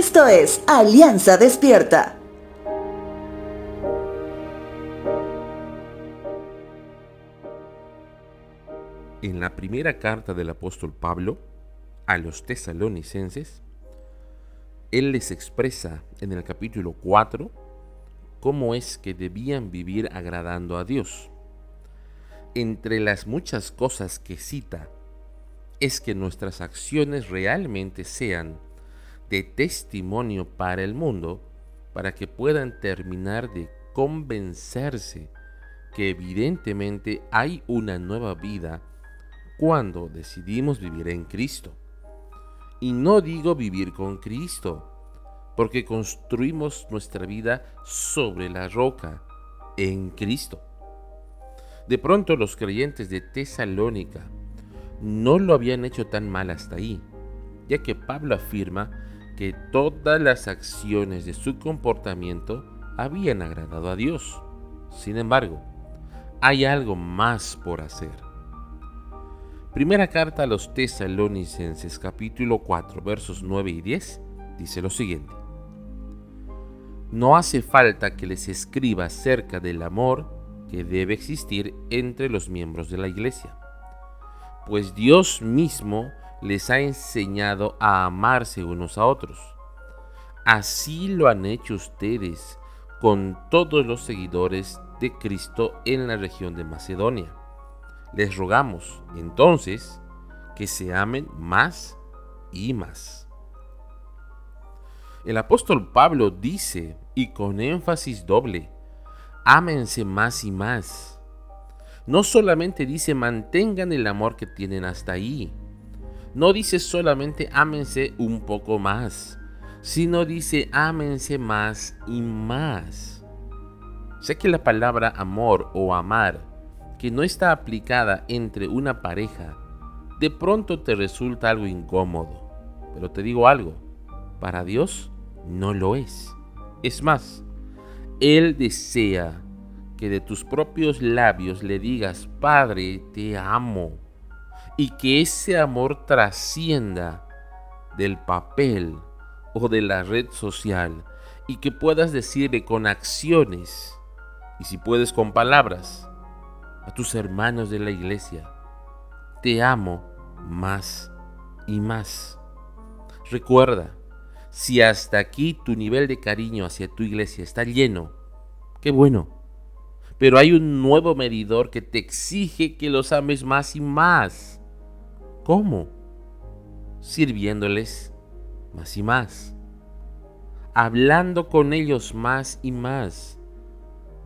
Esto es Alianza Despierta. En la primera carta del apóstol Pablo a los tesalonicenses, él les expresa en el capítulo 4 cómo es que debían vivir agradando a Dios. Entre las muchas cosas que cita, es que nuestras acciones realmente sean de testimonio para el mundo para que puedan terminar de convencerse que evidentemente hay una nueva vida cuando decidimos vivir en Cristo. Y no digo vivir con Cristo, porque construimos nuestra vida sobre la roca, en Cristo. De pronto los creyentes de Tesalónica no lo habían hecho tan mal hasta ahí, ya que Pablo afirma que todas las acciones de su comportamiento habían agradado a Dios. Sin embargo, hay algo más por hacer. Primera carta a los tesalonicenses capítulo 4 versos 9 y 10 dice lo siguiente. No hace falta que les escriba acerca del amor que debe existir entre los miembros de la iglesia, pues Dios mismo les ha enseñado a amarse unos a otros. Así lo han hecho ustedes con todos los seguidores de Cristo en la región de Macedonia. Les rogamos, entonces, que se amen más y más. El apóstol Pablo dice, y con énfasis doble, ámense más y más. No solamente dice mantengan el amor que tienen hasta ahí, no dice solamente ámense un poco más, sino dice ámense más y más. Sé que la palabra amor o amar, que no está aplicada entre una pareja, de pronto te resulta algo incómodo. Pero te digo algo, para Dios no lo es. Es más, Él desea que de tus propios labios le digas, Padre, te amo y que ese amor trascienda del papel o de la red social y que puedas decirle con acciones y si puedes con palabras a tus hermanos de la iglesia, te amo más y más. Recuerda, si hasta aquí tu nivel de cariño hacia tu iglesia está lleno, qué bueno. Pero hay un nuevo medidor que te exige que los ames más y más. ¿Cómo? Sirviéndoles más y más, hablando con ellos más y más,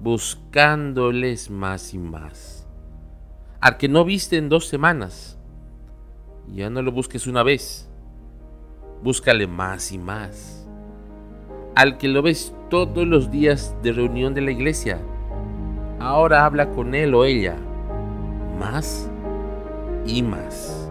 buscándoles más y más. Al que no viste en dos semanas, ya no lo busques una vez, búscale más y más. Al que lo ves todos los días de reunión de la iglesia, ahora habla con él o ella más y más.